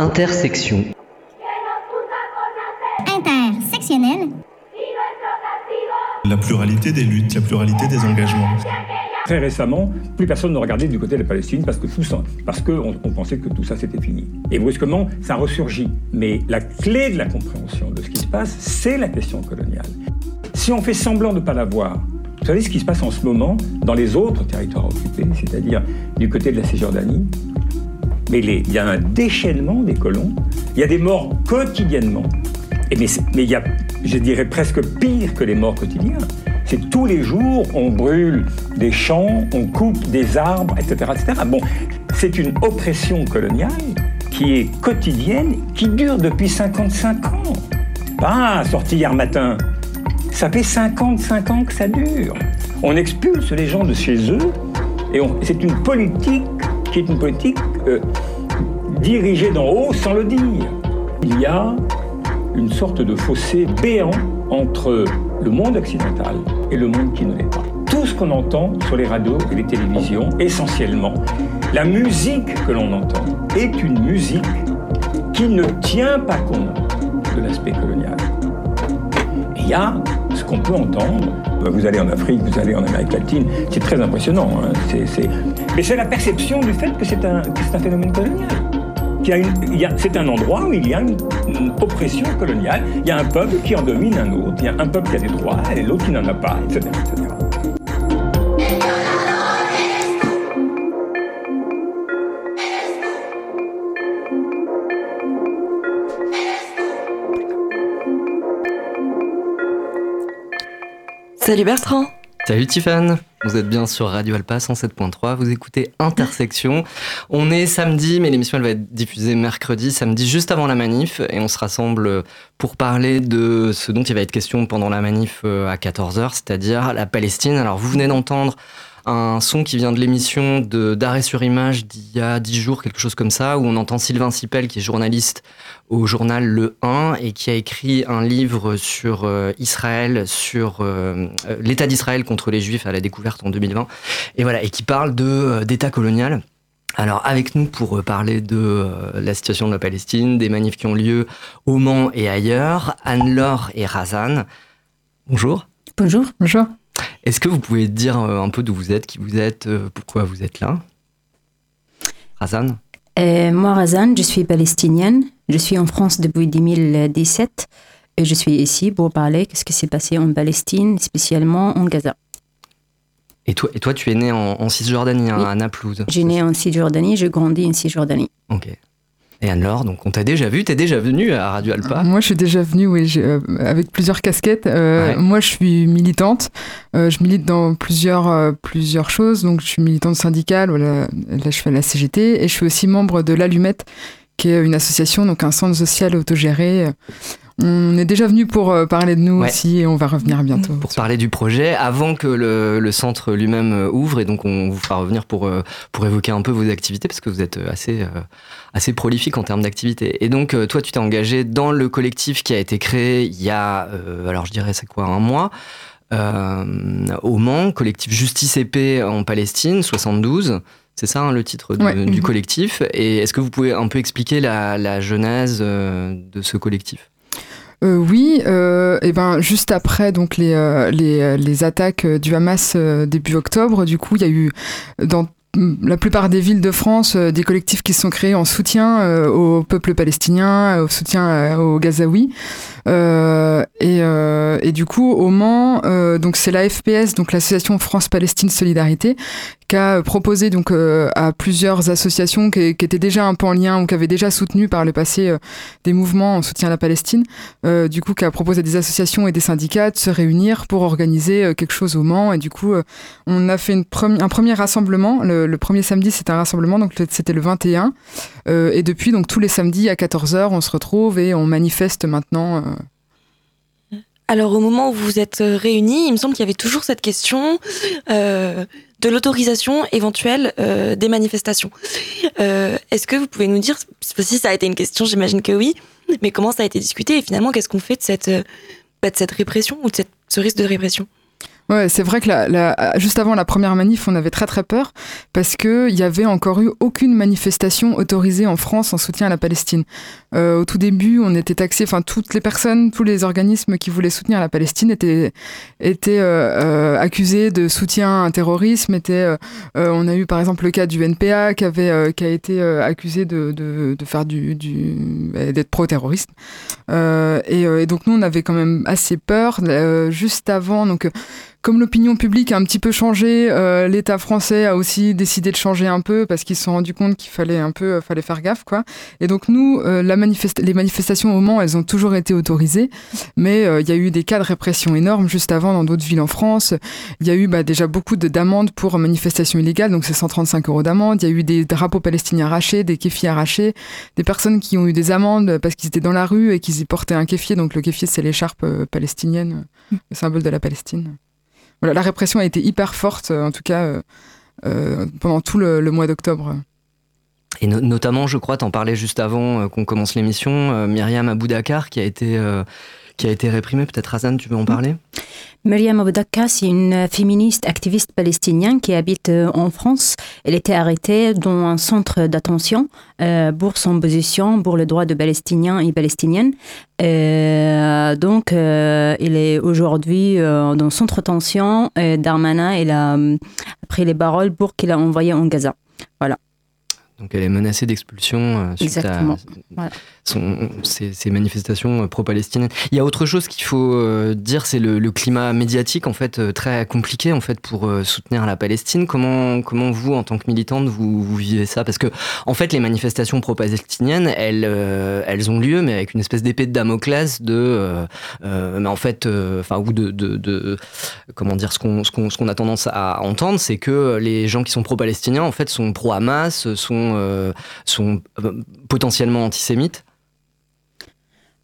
Intersection. Intersectionnel. La pluralité des luttes, la pluralité des engagements. Très récemment, plus personne ne regardait du côté de la Palestine parce que tout ça, parce qu'on on pensait que tout ça c'était fini. Et brusquement, ça ressurgit. Mais la clé de la compréhension de ce qui se passe, c'est la question coloniale. Si on fait semblant de ne pas la voir, vous savez ce qui se passe en ce moment dans les autres territoires occupés, c'est-à-dire du côté de la Cisjordanie Mais il y a un déchaînement des colons, il y a des morts quotidiennement. Et mais, il y a, je dirais presque pire que les morts quotidiens. C'est tous les jours, on brûle des champs, on coupe des arbres, etc. etc. Bon, c'est une oppression coloniale qui est quotidienne, qui dure depuis 55 ans. Pas sorti hier matin. Ça fait 55 ans que ça dure. On expulse les gens de chez eux et c'est une politique qui est une politique euh, d'en haut sans le dire. Il y a une sorte de fossé béant entre le monde occidental et le monde qui ne l'est pas. Tout ce qu'on entend sur les radios et les télévisions, essentiellement, la musique que l'on entend est une musique qui ne tient pas compte de l'aspect colonial. Il y a ce qu'on peut entendre. Vous allez en Afrique, vous allez en Amérique latine, c'est très impressionnant. Hein. Mais c'est la perception du fait que c'est un, un phénomène colonial c'est un endroit où il y a une, oppression coloniale. Il y a un peuple qui en domine un autre. Il y a un peuple qui a des droits et l'autre qui n'en a pas, etc. Salut Bertrand Salut Tiffane, vous êtes bien sur Radio Alpa 107.3, vous écoutez Intersection. On est samedi, mais l'émission elle va être diffusée mercredi, samedi juste avant la manif, et on se rassemble pour parler de ce dont il va être question pendant la manif euh, à 14h, c'est-à-dire la Palestine. Alors vous venez d'entendre un son qui vient de l'émission de d'arrêt sur image d'il y a dix jours, quelque chose comme ça, où on entend Sylvain Sipel, qui est journaliste au journal Le 1 et qui a écrit un livre sur euh, Israël, sur euh, euh, l'état d'Israël contre les Juifs à la découverte en 2020, et voilà, et qui parle d'état colonial. Alors avec nous pour parler de la situation de la Palestine, des manifs qui ont lieu au Mans et ailleurs, Anne-Laure et Razan. Bonjour. Bonjour. Bonjour. Est-ce que vous pouvez dire euh, un peu d'où vous êtes, qui vous êtes, euh, pourquoi vous êtes là? Razan? Euh, Moi, Razan, je suis palestinienne. Je suis en France depuis 2017 et je suis ici pour parler de ce qui s'est passé en Palestine, spécialement en Gaza. Et toi, et toi tu es né en, Cisjordanie, hein, à Naplouse J'ai né en Cisjordanie, j'ai grandi en Cisjordanie. Ok. Et alors, donc on t'a déjà vu, t'es déjà venu à Radio Alpa? Moi, je suis déjà venu, oui, euh, avec plusieurs casquettes. Euh, moi, je suis militante. Euh, je milite dans plusieurs, plusieurs choses. Donc, je suis militante syndicale. Voilà, là, je fais la CGT. Et je suis aussi membre de l'Allumette, qui est une association, donc un centre social autogéré. On est déjà venu pour parler de nous aussi et on va revenir bientôt. Pour parler du projet, avant que le, le centre lui-même ouvre, et donc on vous fera revenir pour, pour évoquer un peu vos activités, parce que vous êtes assez assez prolifique en termes d'activité. Et donc, euh, toi, tu t'es engagé dans le collectif qui a été créé il y a, euh, alors je dirais, c'est quoi, un mois euh, au Mans, collectif Justice et Paix en Palestine, 72. C'est ça hein, le titre du collectif. Et est-ce que vous pouvez un peu expliquer la, genèse de ce collectif? Oui, et ben juste après donc les, les, les attaques du Hamas début octobre, du coup il y a eu dans la plupart des villes de France, euh, des collectifs qui sont créés en soutien euh, au peuple palestinien, au soutien euh, aux Gazaouis. Et, et, du coup, au Mans, donc c'est la FPS, donc l'association France-Palestine Solidarité, qui a proposé donc euh, à plusieurs associations qui, étaient déjà un peu en lien ou qui avaient déjà soutenu par le passé euh, des mouvements en soutien à la Palestine, euh, du coup qui a proposé à des associations et des syndicats de se réunir pour organiser quelque chose au Mans. Et du coup on a fait un premier rassemblement, le, premier samedi c'était un rassemblement donc c'était le 21 et depuis donc tous les samedis à 14h on se retrouve et on manifeste maintenant alors au moment où vous vous êtes réunis, il me semble qu'il y avait toujours cette question de l'autorisation éventuelle euh, des manifestations. Euh, est-ce que vous pouvez nous dire, si ça a été une question, j'imagine que oui, mais comment ça a été discuté et finalement qu'est-ce qu'on fait de cette, euh, bah, de cette répression ou de cette, ce risque de répression? Ouais, c'est vrai que la, juste avant la première manif, on avait très très peur parce qu'il n'y avait encore eu aucune manifestation autorisée en France en soutien à la Palestine. Euh, au tout début, on était taxé, enfin toutes les personnes, tous les organismes qui voulaient soutenir la Palestine étaient, étaient euh, euh, accusés de soutien à un terrorisme. Étaient, on a eu par exemple le cas du NPA qui, avait, qui a été accusé de, de, de faire du, du d'être pro-terroriste. Et, et, donc nous, on avait quand même assez peur juste avant. Donc comme l'opinion publique a un petit peu changé, euh, l'État français a aussi décidé de changer un peu parce qu'ils se sont rendus compte qu'il fallait un peu, euh, fallait faire gaffe, quoi. Et donc nous, euh, la les manifestations au Mans, elles ont toujours été autorisées, mais il y a eu des cas de répression énormes juste avant dans d'autres villes en France. Il y a eu bah, déjà beaucoup d'amendes pour manifestations illégales, donc c'est 135 euros d'amende. Il y a eu des drapeaux palestiniens arrachés, des kéfiers arrachés, des personnes qui ont eu des amendes parce qu'ils étaient dans la rue et qu'ils y portaient un kéfier. Donc le kéfier, c'est l'écharpe palestinienne, le symbole de la Palestine la répression a été hyper forte, euh, en tout cas euh, euh, pendant tout le, mois d'octobre. Et notamment, je crois, t'en parlais juste avant qu'on commence l'émission, Myriam Aboudakar qui a été qui a été réprimée. Peut-être Hazan, tu veux en parler? Myriam Aboudakar, c'est une féministe activiste palestinienne qui habite en France. Elle était arrêtée dans un centre d'attention pour son position pour le droit de Palestiniens et Palestiniennes. donc, il est aujourd'hui dans dans centre d'attention. Darmanin, il a pris les paroles pour qu'il a envoyé en Gaza. Voilà. Donc elle est menacée d'expulsion euh, suite Exactement. à ces, manifestations euh, pro-palestiniennes. Il y a autre chose qu'il faut euh, dire, c'est le, climat médiatique en fait très compliqué en fait pour soutenir la Palestine. Comment comment vous en tant que militante vous, vous vivez ça? Parce que en fait les manifestations pro-palestiniennes elles elles ont lieu mais avec une espèce d'épée de Damoclès de mais en fait enfin ou de, de, de, comment dire ce qu'on ce qu'on a tendance à entendre c'est que les gens qui sont pro-palestiniens en fait sont pro-Hamas sont sont, euh, potentiellement antisémites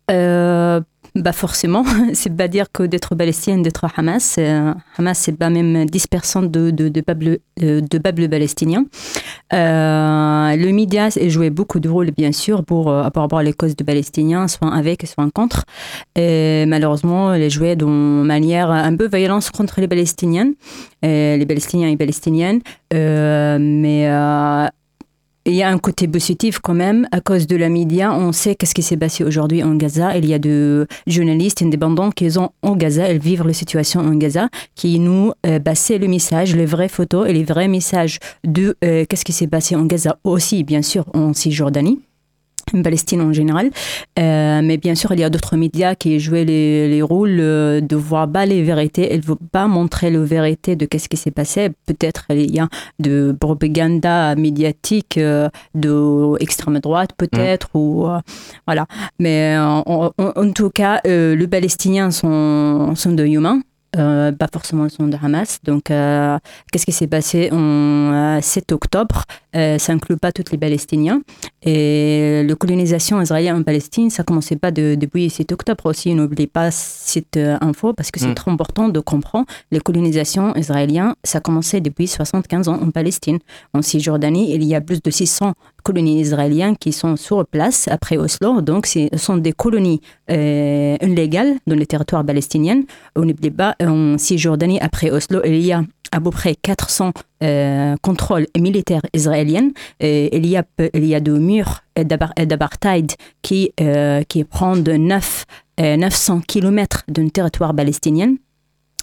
euh, bah forcément, c'est pas dire que d'être palestinien, d'être Hamas. Euh, Hamas, c'est pas même 10% de, de, de, peuple, de peuple palestinien. le média a joué beaucoup de rôle, bien sûr, pour, par rapport les causes de Palestiniens, soit avec, soit contre. Malheureusement, elle joué d'une manière un peu violente contre les Palestiniens, les Palestiniens et Palestiniennes. mais il y a un côté positif quand même, à cause de la média, on sait qu'est-ce qui s'est passé aujourd'hui en Gaza. Il y a des journalistes indépendants qui sont en Gaza, ils vivent la situation en Gaza, qui nous euh, le message, les vraies photos et les vrais messages de euh, qu'est-ce qui s'est passé en Gaza, aussi bien sûr en Cisjordanie. Palestine en général. Euh, mais bien sûr, il y a d'autres médias qui jouaient les, les rôles euh, de voir pas les vérités. Elles ne veulent pas montrer la vérité de qu'est-ce qui s'est passé. Peut-être il y a de propagande médiatique euh, de extrême droite, peut-être, mmh. ou voilà. Mais en, en, tout cas, les Palestiniens sont, sont de humains. Euh, pas forcément le son de Hamas. Donc, euh, qu'est-ce qui s'est passé? En 7 euh, octobre Ça inclut pas tous les Palestiniens. Et la colonisation israélienne en Palestine, ça commençait pas de, depuis 7 octobre aussi. N'oubliez pas cette info parce que c'est mm. trop important de comprendre. Les colonisations israéliennes, ça a commencé depuis 75 ans en Palestine. En Cisjordanie, il y a plus de 600 colonies israéliennes qui sont sur place après Oslo. Donc, ce sont des colonies euh, illégales dans les territoires palestiniens. N'oublie pas, en Cisjordanie, après Oslo, il y a à peu près 400 euh, contrôles militaires israéliens. Et il, y a, il y a des murs d'apartheid qui, euh, qui prennent 9, 900 km d'un territoire palestinien.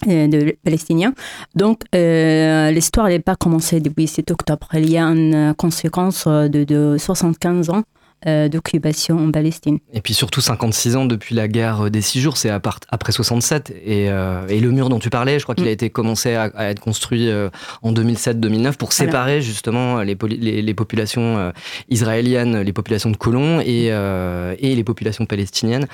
Euh, de palestiniens. Donc, euh, l'histoire n'est pas commencée depuis 7 octobre. Il y a une conséquence de, de 75 ans euh, d'occupation en Palestine. Et puis surtout 56 ans depuis la guerre des six jours, c'est après 67. Et, euh, et, le mur dont tu parlais, je crois qu'il a mm. été commencé à, être construit euh, en 2007-2009 pour séparer justement les, les, populations israéliennes, les populations de colons et, et les populations palestiniennes.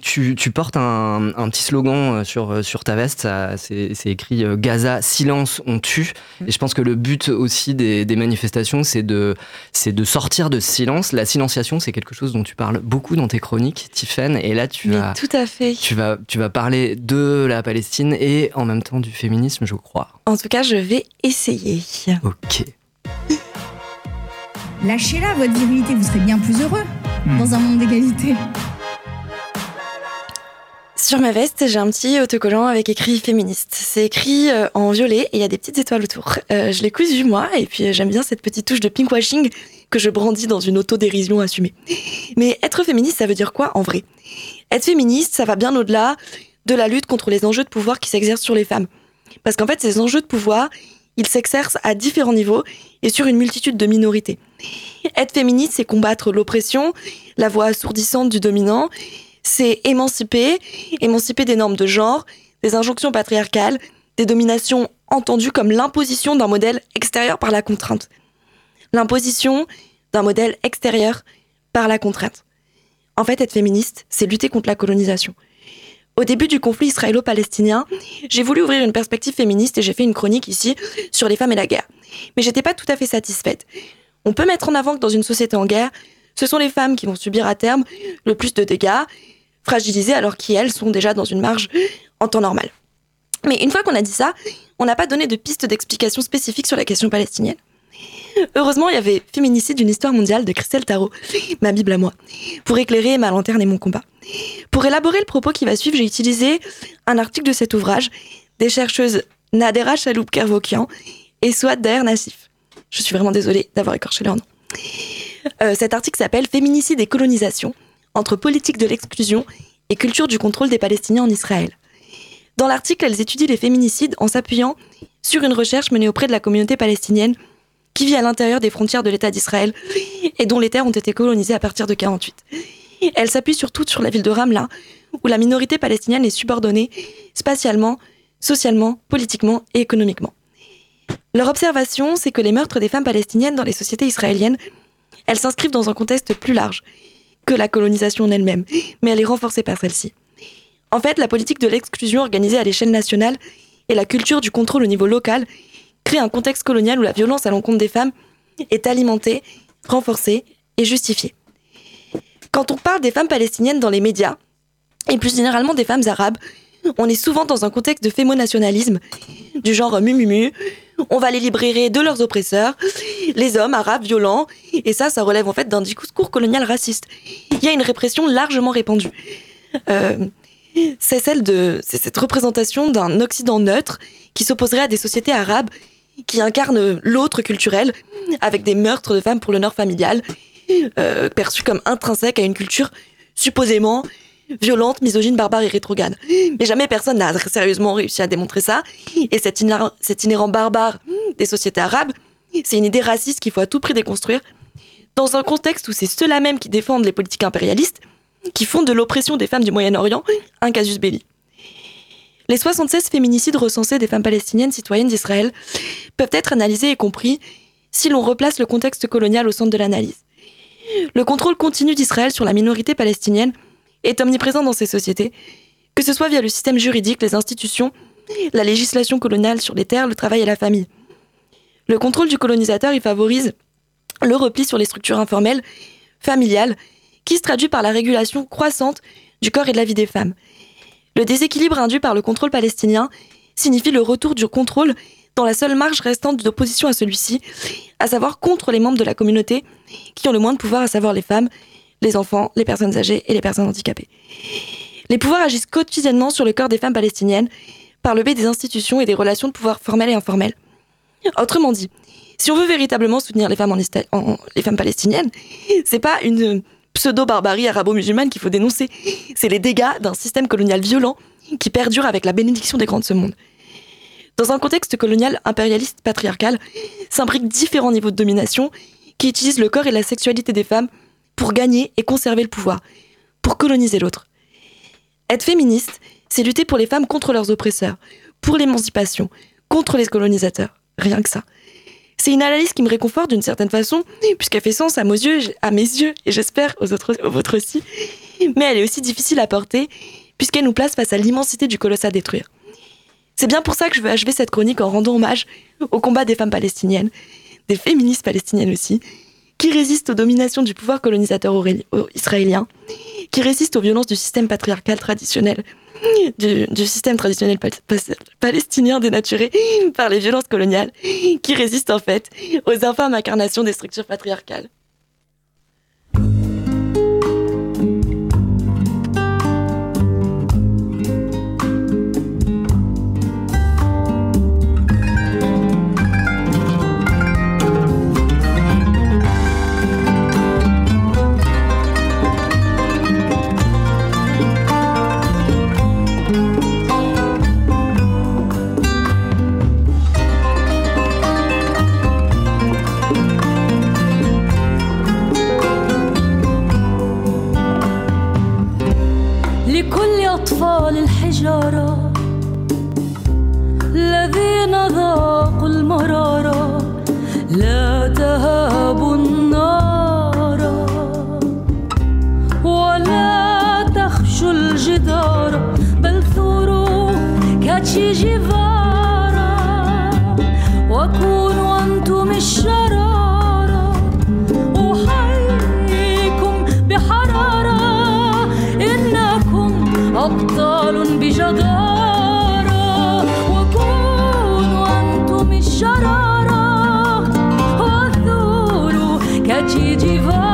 Tu, tu, portes un, un, petit slogan sur, sur ta veste, c'est écrit Gaza, silence, on tue. Mm. Et je pense que le but aussi des, des manifestations, c'est de, de sortir de silence la silenciation, c'est quelque chose dont tu parles beaucoup dans tes chroniques, Tiffen. Et là, tu vas, tout à fait. Tu vas, tu vas parler de la Palestine et en même temps du féminisme, je crois. En tout cas, je vais essayer. Ok. Lâchez-la, votre virilité, vous serez bien plus heureux hmm. dans un monde d'égalité. Sur ma veste, j'ai un petit autocollant avec écrit féministe. C'est écrit euh, en violet et il y a des petites étoiles autour. Euh, je l'ai cousu moi et puis euh, j'aime bien cette petite touche de pinkwashing que je brandis dans une autodérision assumée. Mais être féministe, ça veut dire quoi en vrai? Être féministe, ça va bien au-delà de la lutte contre les enjeux de pouvoir qui s'exercent sur les femmes. Parce qu'en fait, ces enjeux de pouvoir, ils s'exercent à différents niveaux et sur une multitude de minorités. Être féministe, c'est combattre l'oppression, la voix assourdissante du dominant, c'est émanciper, émanciper des normes de genre, des injonctions patriarcales, des dominations entendues comme l'imposition d'un modèle extérieur par la contrainte. L'imposition d'un modèle extérieur par la contrainte. En fait, être féministe, c'est lutter contre la colonisation. Au début du conflit israélo-palestinien, j'ai voulu ouvrir une perspective féministe et j'ai fait une chronique ici sur les femmes et la guerre. Mais j'étais pas tout à fait satisfaite. On peut mettre en avant que dans une société en guerre, ce sont les femmes qui vont subir à terme le plus de dégâts, fragilisées alors qu'elles sont déjà dans une marge en temps normal. Mais une fois qu'on a dit ça, on n'a pas donné de piste d'explication spécifique sur la question palestinienne. Heureusement, il y avait Féminicide d'une histoire mondiale de Christelle Tarot, ma Bible à moi, pour éclairer ma lanterne et mon combat. Pour élaborer le propos qui va suivre, j'ai utilisé un article de cet ouvrage des chercheuses Nadera Chaloup Kervokian et Souad Daher Nassif. Je suis vraiment désolée d'avoir écorché leur nom. Euh, cet article s'appelle Féminicide et colonisation entre politique de l'exclusion et culture du contrôle des Palestiniens en Israël. Dans l'article, elles étudient les féminicides en s'appuyant sur une recherche menée auprès de la communauté palestinienne qui vit à l'intérieur des frontières de l'État d'Israël et dont les terres ont été colonisées à partir de 48. Elle s'appuie surtout sur la ville de Ramla, où la minorité palestinienne est subordonnée spatialement, socialement, politiquement et économiquement. Leur observation, c'est que les meurtres des femmes palestiniennes dans les sociétés israéliennes, elles s'inscrivent dans un contexte plus large la colonisation en elle-même, mais elle est renforcée par celle-ci. En fait, la politique de l'exclusion organisée à l'échelle nationale et la culture du contrôle au niveau local créent un contexte colonial où la violence à l'encontre des femmes est alimentée, renforcée et justifiée. Quand on parle des femmes palestiniennes dans les médias, et plus généralement des femmes arabes, on est souvent dans un contexte de fémonationalisme, du genre mumumu, on va les libérer de leurs oppresseurs, les hommes arabes violents, et ça, ça relève en fait d'un discours colonial raciste. Il y a une répression largement répandue. Euh, c'est celle de, cette représentation d'un Occident neutre qui s'opposerait à des sociétés arabes qui incarnent l'autre culturel, avec des meurtres de femmes pour l'honneur familial, euh, perçus comme intrinsèques à une culture supposément violente, misogyne, barbare et rétrograde. Mais jamais personne n'a sérieusement réussi à démontrer ça. Et cet, inhérent, cet inhérent barbare des sociétés arabes, c'est une idée raciste qu'il faut à tout prix déconstruire, dans un contexte où c'est ceux-là même qui défendent les politiques impérialistes, qui font de l'oppression des femmes du Moyen-Orient un casus belli. Les 76 féminicides recensés des femmes palestiniennes citoyennes d'Israël peuvent être analysés et compris si l'on replace le contexte colonial au centre de l'analyse. Le contrôle continu d'Israël sur la minorité palestinienne est omniprésent dans ces sociétés, que ce soit via le système juridique, les institutions, la législation coloniale sur les terres, le travail et la famille. Le contrôle du colonisateur y favorise le repli sur les structures informelles, familiales, qui se traduit par la régulation croissante du corps et de la vie des femmes. Le déséquilibre induit par le contrôle palestinien signifie le retour du contrôle dans la seule marge restante d'opposition à celui-ci, à savoir contre les membres de la communauté qui ont le moins de pouvoir, à savoir les femmes, les enfants, les personnes âgées et les personnes handicapées. Les pouvoirs agissent quotidiennement sur le corps des femmes palestiniennes par le biais des institutions et des relations de pouvoir formelles et informelles. Autrement dit, si on veut véritablement soutenir les femmes, en, femmes palestiniennes, c'est pas une pseudo-barbarie arabo-musulmane qu'il faut dénoncer, c'est les dégâts d'un système colonial violent qui perdure avec la bénédiction des grands de ce monde. Dans un contexte colonial impérialiste patriarcal, s'imbriquent différents niveaux de domination qui utilisent le corps et la sexualité des femmes pour gagner et conserver le pouvoir, pour coloniser l'autre. Être féministe, c'est lutter pour les femmes contre leurs oppresseurs, pour l'émancipation, contre les colonisateurs. Rien que ça. C'est une analyse qui me réconforte d'une certaine façon, puisqu'elle fait sens à mes yeux, et j'espère aux autres, vôtres aussi. Mais elle est aussi difficile à porter, puisqu'elle nous place face à l'immensité du colosse à détruire. C'est bien pour ça que je veux achever cette chronique en rendant hommage au combat des femmes palestiniennes, des féministes palestiniennes aussi, qui résiste aux dominations du pouvoir colonisateur israélien, qui résiste aux violences du système patriarcal traditionnel, du, système traditionnel palestinien dénaturé par les violences coloniales, qui résiste en fait aux infâmes incarnations des structures patriarcales. امشي جفارا وأكون وأنتم الشرارة. أحييكم بحرارة إنكم أبطال بجدارة. وأكون وأنتم الشرارة. وأثور كتشي جفارا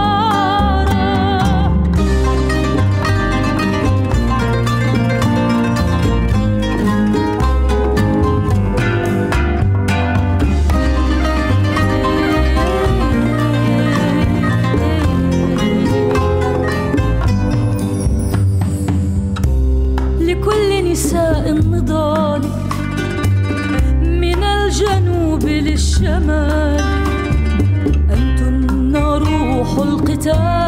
الشمال. أنتم روح القتال.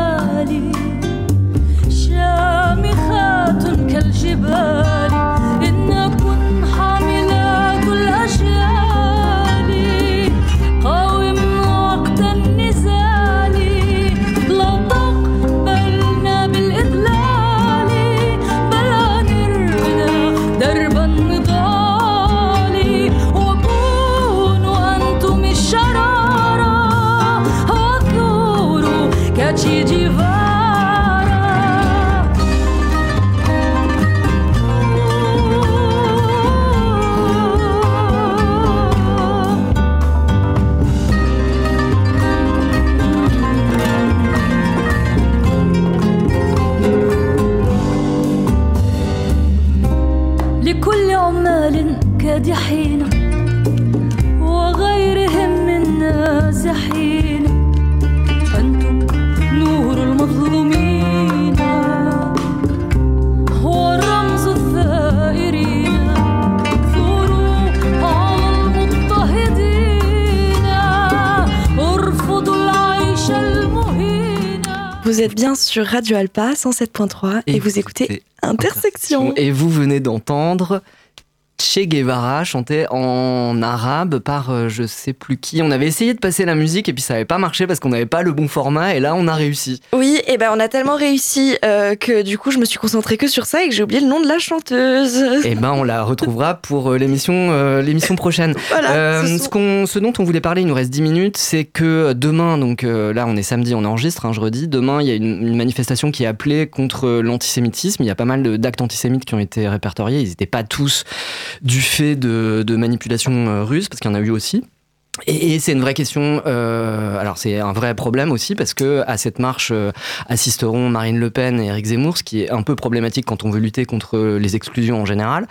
Vous êtes bien sur Radio Alpa 107.3 et, vous écoutez Intersection. Et vous venez d'entendre Che Guevara chanté en arabe par euh, je sais plus qui. On avait essayé de passer la musique et puis ça n'avait pas marché parce qu'on n'avait pas le bon format et là on a réussi. Oui, et ben on a tellement réussi euh, que du coup je me suis concentrée que sur ça et que j'ai oublié le nom de la chanteuse. Et ben on la retrouvera pour euh, l'émission l'émission prochaine. voilà, ce, ce, dont on voulait parler, il nous reste 10 minutes, c'est que demain, donc là on est samedi, on enregistre, hein, je redis, demain il y a une, une, manifestation qui est appelée contre l'antisémitisme. Il y a pas mal d'actes antisémites qui ont été répertoriés, ils n'étaient pas tous du fait de, de manipulation euh, russe, parce qu'il y en a eu aussi. Et, c'est une vraie question. Euh, alors c'est un vrai problème aussi parce que à cette marche euh, assisteront Marine Le Pen et Éric Zemmour, ce qui est un peu problématique quand on veut lutter contre les exclusions en général.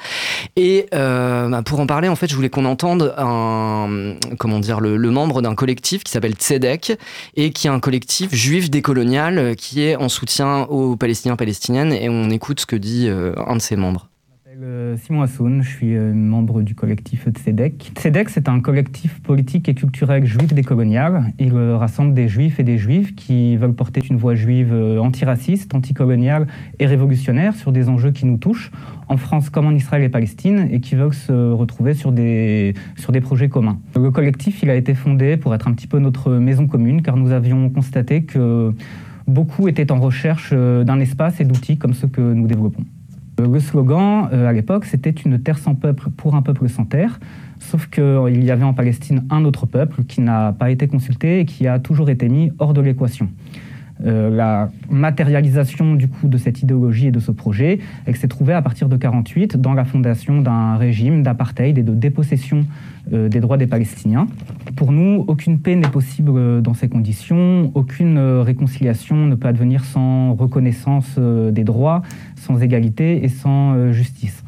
Et bah, pour en parler, en fait, je voulais qu'on entende un, comment dire, le, le membre d'un collectif qui s'appelle Tzedek et qui est un collectif juif décolonial qui est en soutien aux Palestiniens palestiniennes. Et on écoute ce que dit un de ses membres. Euh, Simon Hassoun, je suis euh, membre du collectif Tzedek. Tzedek, c'est un collectif politique et culturel juif décolonial. Il euh, rassemble des juifs et des juifs qui veulent porter une voix juive antiraciste, anticoloniale et révolutionnaire sur des enjeux qui nous touchent, en France comme en Israël et Palestine, et qui veulent se retrouver sur des, sur des projets communs. Le collectif, il a été fondé pour être un petit peu notre maison commune, car nous avions constaté que beaucoup étaient en recherche d'un espace et d'outils comme ceux que nous développons. Le slogan, euh, à l'époque, c'était une terre sans peuple pour un peuple sans terre. Sauf qu'il y avait en Palestine un autre peuple qui n'a pas été consulté et qui a toujours été mis hors de l'équation. Euh, la matérialisation du coup de cette idéologie et de ce projet, elle s'est trouvée à partir de 48 dans la fondation d'un régime d'apartheid et de dépossession euh, des droits des Palestiniens. Pour nous, aucune paix n'est possible dans ces conditions, aucune réconciliation ne peut advenir sans reconnaissance des droits, sans égalité et sans justice.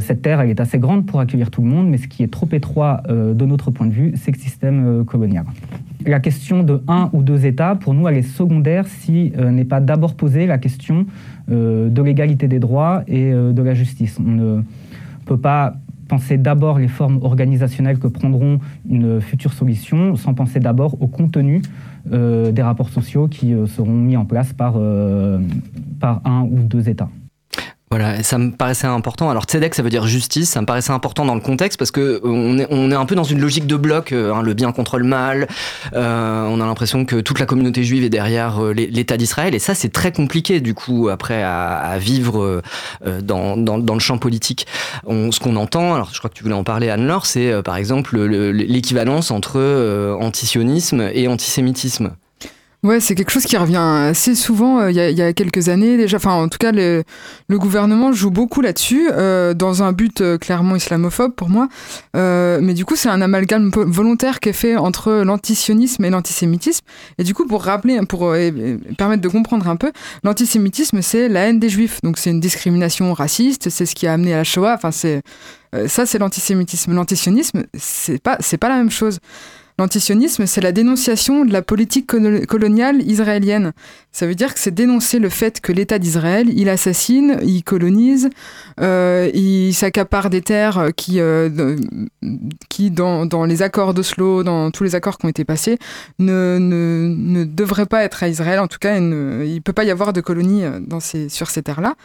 cette terre, elle est assez grande pour accueillir tout le monde, mais ce qui est trop étroit de notre point de vue, c'est le système colonial la question de un ou deux États, pour nous, elle est secondaire si euh, n'est pas d'abord posée la question euh, de l'égalité des droits et euh, de la justice. On ne peut pas penser d'abord les formes organisationnelles que prendront une future solution sans penser d'abord au contenu des rapports sociaux qui seront mis en place par, par un ou deux États. Voilà, ça me paraissait important. Alors tzedek, ça veut dire justice. Ça me paraissait important dans le contexte parce que euh, on est, on est un peu dans une logique de bloc, euh, hein, le bien contre le mal. Euh, on a l'impression que toute la communauté juive est derrière euh, l'État d'Israël, et ça c'est très compliqué du coup après à, à vivre dans, dans, dans, le champ politique. On, ce qu'on entend, alors je crois que tu voulais en parler Anne-Laure, c'est par exemple l'équivalence entre antisionisme et antisémitisme. Ouais, c'est quelque chose qui revient assez souvent euh, il y, a, quelques années déjà. Enfin, en tout cas, le, gouvernement joue beaucoup là-dessus, euh, dans un but euh, clairement islamophobe pour moi. Mais du coup, c'est un amalgame volontaire qui est fait entre l'antisionisme et l'antisémitisme. Et du coup, pour rappeler, pour permettre de comprendre un peu, l'antisémitisme, c'est la haine des juifs. Donc, c'est une discrimination raciste, c'est ce qui a amené à la Shoah. Enfin, c'est ça, c'est l'antisémitisme. L'antisionisme, c'est pas, c'est pas la même chose. L'antisionisme, c'est la dénonciation de la politique coloniale israélienne. Ça veut dire que c'est dénoncer le fait que l'État d'Israël, il assassine, il colonise, euh, il s'accapare des terres qui, euh, qui dans, les accords d'Oslo, dans tous les accords qui ont été passés, ne, ne, ne devraient pas être à Israël. En tout cas, il ne peut pas y avoir de colonie ces, sur ces terres-là.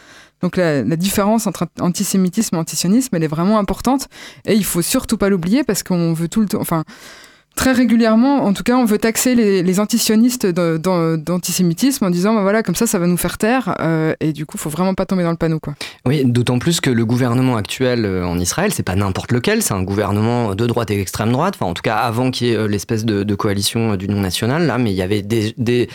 Donc la, la, différence entre antisémitisme et antisionisme, elle est vraiment importante. Et il faut surtout pas l'oublier parce qu'on veut tout le temps... Enfin, très régulièrement, en tout cas, on veut taxer les, les antisionistes d'antisémitisme en disant, bah voilà, comme ça, ça va nous faire taire. Euh, et du coup, faut vraiment pas tomber dans le panneau, quoi. Oui, d'autant plus que le gouvernement actuel en Israël, c'est pas n'importe lequel, c'est un gouvernement de droite et d'extrême droite. Enfin, en tout cas, avant qu'il y ait l'espèce de, de coalition d'union nationale, là, mais il y avait des,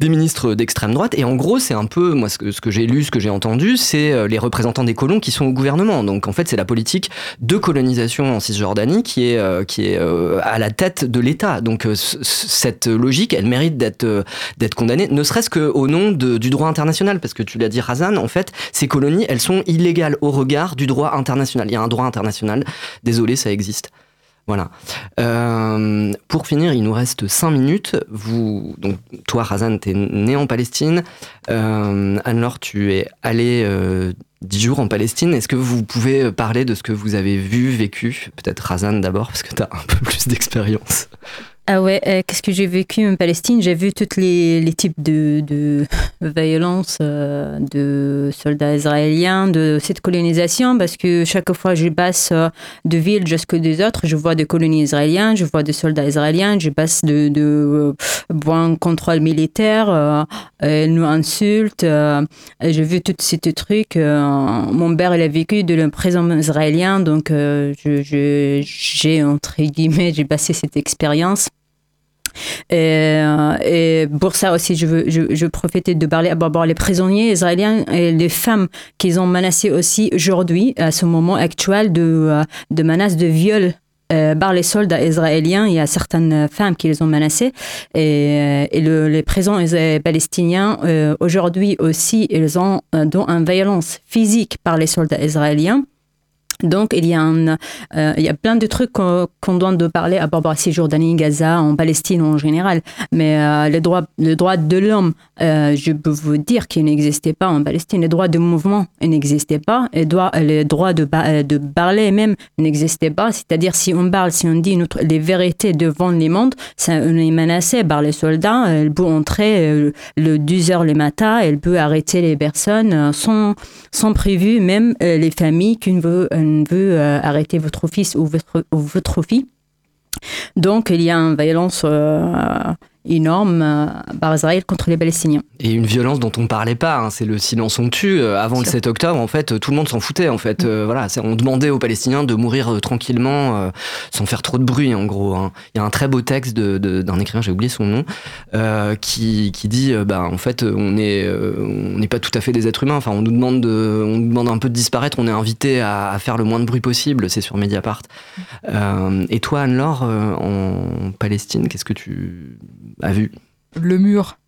ministres d'extrême droite. Et en gros, c'est un peu, moi, ce que, ce que j'ai lu, ce que j'ai entendu, c'est les représentants des colons qui sont au gouvernement. Donc, en fait, c'est la politique de colonisation en Cisjordanie qui est, euh, qui est euh, à la tête de l'État. Donc euh, cette logique, elle mérite d'être euh, d'être condamnée, ne serait-ce qu'au nom du droit international, parce que tu l'as dit, Razan, en fait, ces colonies, elles sont illégales au regard du droit international. Il y a un droit international. Désolé, ça existe. Voilà. Euh, pour finir, il nous reste 5 minutes. Vous, donc, toi, Razan, tu es né en Palestine. Euh, Anne-Laure, tu es allée 10 jours en Palestine. Est-ce que vous pouvez parler de ce que vous avez vu, vécu? Peut-être Razan d'abord, parce que tu as un peu plus d'expérience. Ah ouais, euh, qu'est-ce que j'ai vécu en Palestine? J'ai vu tous les, les, types de, de violence euh, de soldats israéliens, de cette colonisation, parce que chaque fois que je passe euh, de ville jusqu'à des autres, je vois des colonies israéliennes, je vois des soldats israéliens, je passe de, de bon contrôle militaire, euh, ils nous insultent. j'ai vu tous ces trucs. mon père, il a vécu de la prison israélien, donc j'ai, entre guillemets, j'ai passé cette expérience. Et, et, pour ça aussi, je veux, profitais de parler d'abord les prisonniers israéliens et les femmes qu'ils ont menacées aussi aujourd'hui, à ce moment actuel, de, de menaces de viol euh, par les soldats israéliens. Il y a certaines femmes qui les ont menacées. Et, et le, les prisons palestiniens, euh, aujourd'hui aussi, ils ont une violence physique par les soldats israéliens. Donc, il y a, un, euh, il y a plein de trucs qu'on qu doit de parler à propos de Cisjordanie, Gaza, en Palestine en général. Mais euh, les droits, les droits de l'homme, euh, je peux vous dire qu'ils n'existaient pas en Palestine. Les droits de mouvement n'existaient pas. Les droits, les droits de, de parler même n'existaient pas. C'est-à-dire, si on parle, si on dit les vérités devant les mondes, ça, on est menacé par les soldats. Elle peut entrer le 10 heures le matin, elle peut arrêter les personnes sans, sans prévu, même les familles qu'une veut euh, arrêter votre fils ou votre, ou votre fille. Donc, il y a une violence euh, énorme euh, par Israël contre les Palestiniens. Et une violence dont on ne parlait pas, hein, c'est le silence on tue. Euh, avant le 7 octobre, en fait, tout le monde s'en foutait. En fait, euh, voilà, on demandait aux Palestiniens de mourir euh, tranquillement, euh, sans faire trop de bruit, en gros. Hein. Il y a un très beau texte d'un de, de, écrivain, j'ai oublié son nom, euh, qui, qui dit, bah, en fait, on n'est on n'est pas tout à fait des êtres humains. Enfin, on nous demande de, on nous demande un peu de disparaître. On est invité à, à faire le moins de bruit possible. C'est sur Mediapart. et toi, Anne-Laure, en Palestine, qu'est-ce que tu as vu Le mur.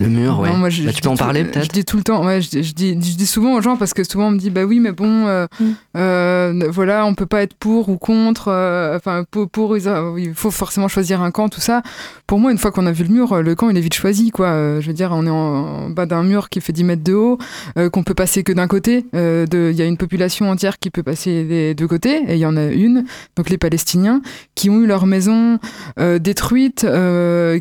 Le mur, ouais. Non, moi, je, bah, tu peux en parler peut-être Je dis tout le temps, ouais, je, je, dis, je dis souvent aux gens parce que souvent on me dit, bah oui, mais bon, euh, mm. euh, voilà, on peut pas être pour ou contre, euh, enfin, pour, pour, il faut forcément choisir un camp, tout ça. Pour moi, une fois qu'on a vu le mur, le camp il est vite choisi, quoi. Euh, je veux dire, on est en, en bas d'un mur qui fait 10 mètres de haut, euh, qu'on peut passer que d'un côté. Il y a une population entière qui peut passer des deux côtés, et il y en a une, donc les Palestiniens, qui ont eu leur maison détruite,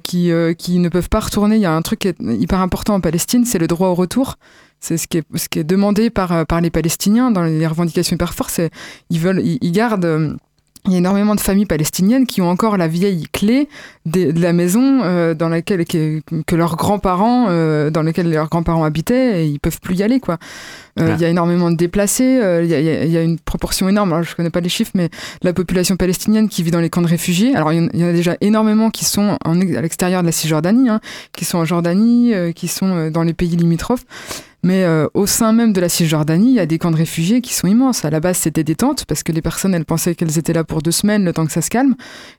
qui, qui ne peuvent pas retourner. Il y a un truc qui est hyper important en Palestine, c'est le droit au retour. C'est ce qui est, ce qui est demandé par, par les Palestiniens dans les revendications hyper fortes. Ils veulent, ils, gardent il y a énormément de familles palestiniennes qui ont encore la vieille clé de, la maison euh, dans laquelle que, que leurs grands-parents euh, dans laquelle leurs grands-parents habitaient et ils peuvent plus y aller quoi. Euh, il y a énormément de déplacés, il y, a, y, a, une proportion énorme. Alors je connais pas les chiffres, mais la population palestinienne qui vit dans les camps de réfugiés. Alors il y, en a déjà énormément qui sont en, à l'extérieur de la Cisjordanie, hein, qui sont en Jordanie, qui sont dans les pays limitrophes. Mais euh, au sein même de la Cisjordanie, il y a des camps de réfugiés qui sont immenses. À la base, c'était des tentes parce que les personnes, elles pensaient qu'elles étaient là pour deux semaines, le temps que ça se calme.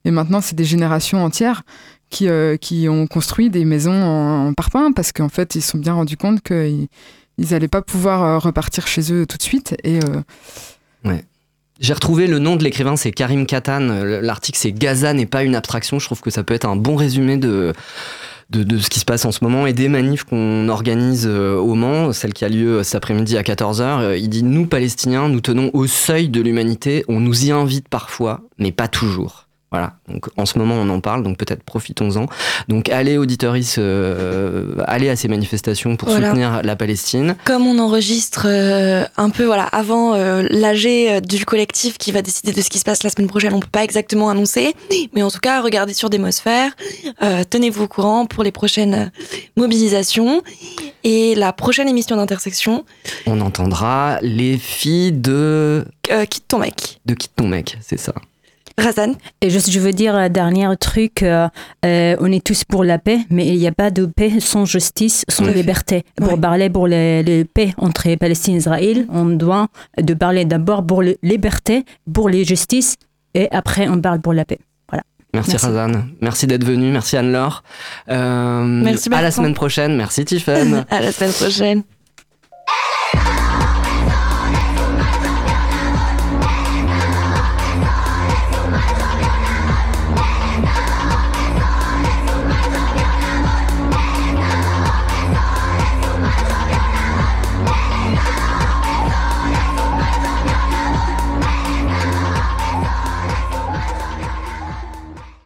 Et maintenant, c'est des générations entières qui, euh, qui ont construit des maisons en, en parpaing parce qu'en fait, ils se sont bien rendus compte qu'ils n'allaient pas pouvoir euh, repartir chez eux tout de suite. Et. J'ai retrouvé le nom de l'écrivain, c'est Karim Katan. L'article, c'est Gaza n'est pas une abstraction. Je trouve que ça peut être un bon résumé de de, ce qui se passe en ce moment et des manifs qu'on organise euh, au Mans, celle qui a lieu cet après-midi à 14h. Euh, il dit Nous, Palestiniens, nous tenons au seuil de l'humanité, on nous y invite parfois, mais pas toujours. Voilà, donc en ce moment on en parle, donc peut-être profitons-en. Donc allez auditoris, euh, allez à ces manifestations pour soutenir la Palestine. Comme on enregistre euh, un peu voilà avant euh, l'AG du collectif qui va décider de ce qui se passe la semaine prochaine, on peut pas exactement annoncer, mais en tout cas regardez sur Démosphère, tenez-vous au courant pour les prochaines mobilisations et la prochaine émission d'intersection. On entendra les filles de quitte ton mec. De quitte ton mec, c'est ça. Razan. Et juste, je veux dire un dernier truc, euh, euh, on est tous pour la paix, mais il n'y a pas de paix sans justice, sans liberté. Pour parler pour les, paix entre Palestine et Israël, on doit de parler d'abord pour la liberté, pour les justices, et après on parle pour la paix. Voilà. Merci, merci. Razan. Merci d'être venu. Merci Anne-Laure. Euh, merci. À la semaine prochaine. Merci Tiffen. à la semaine prochaine.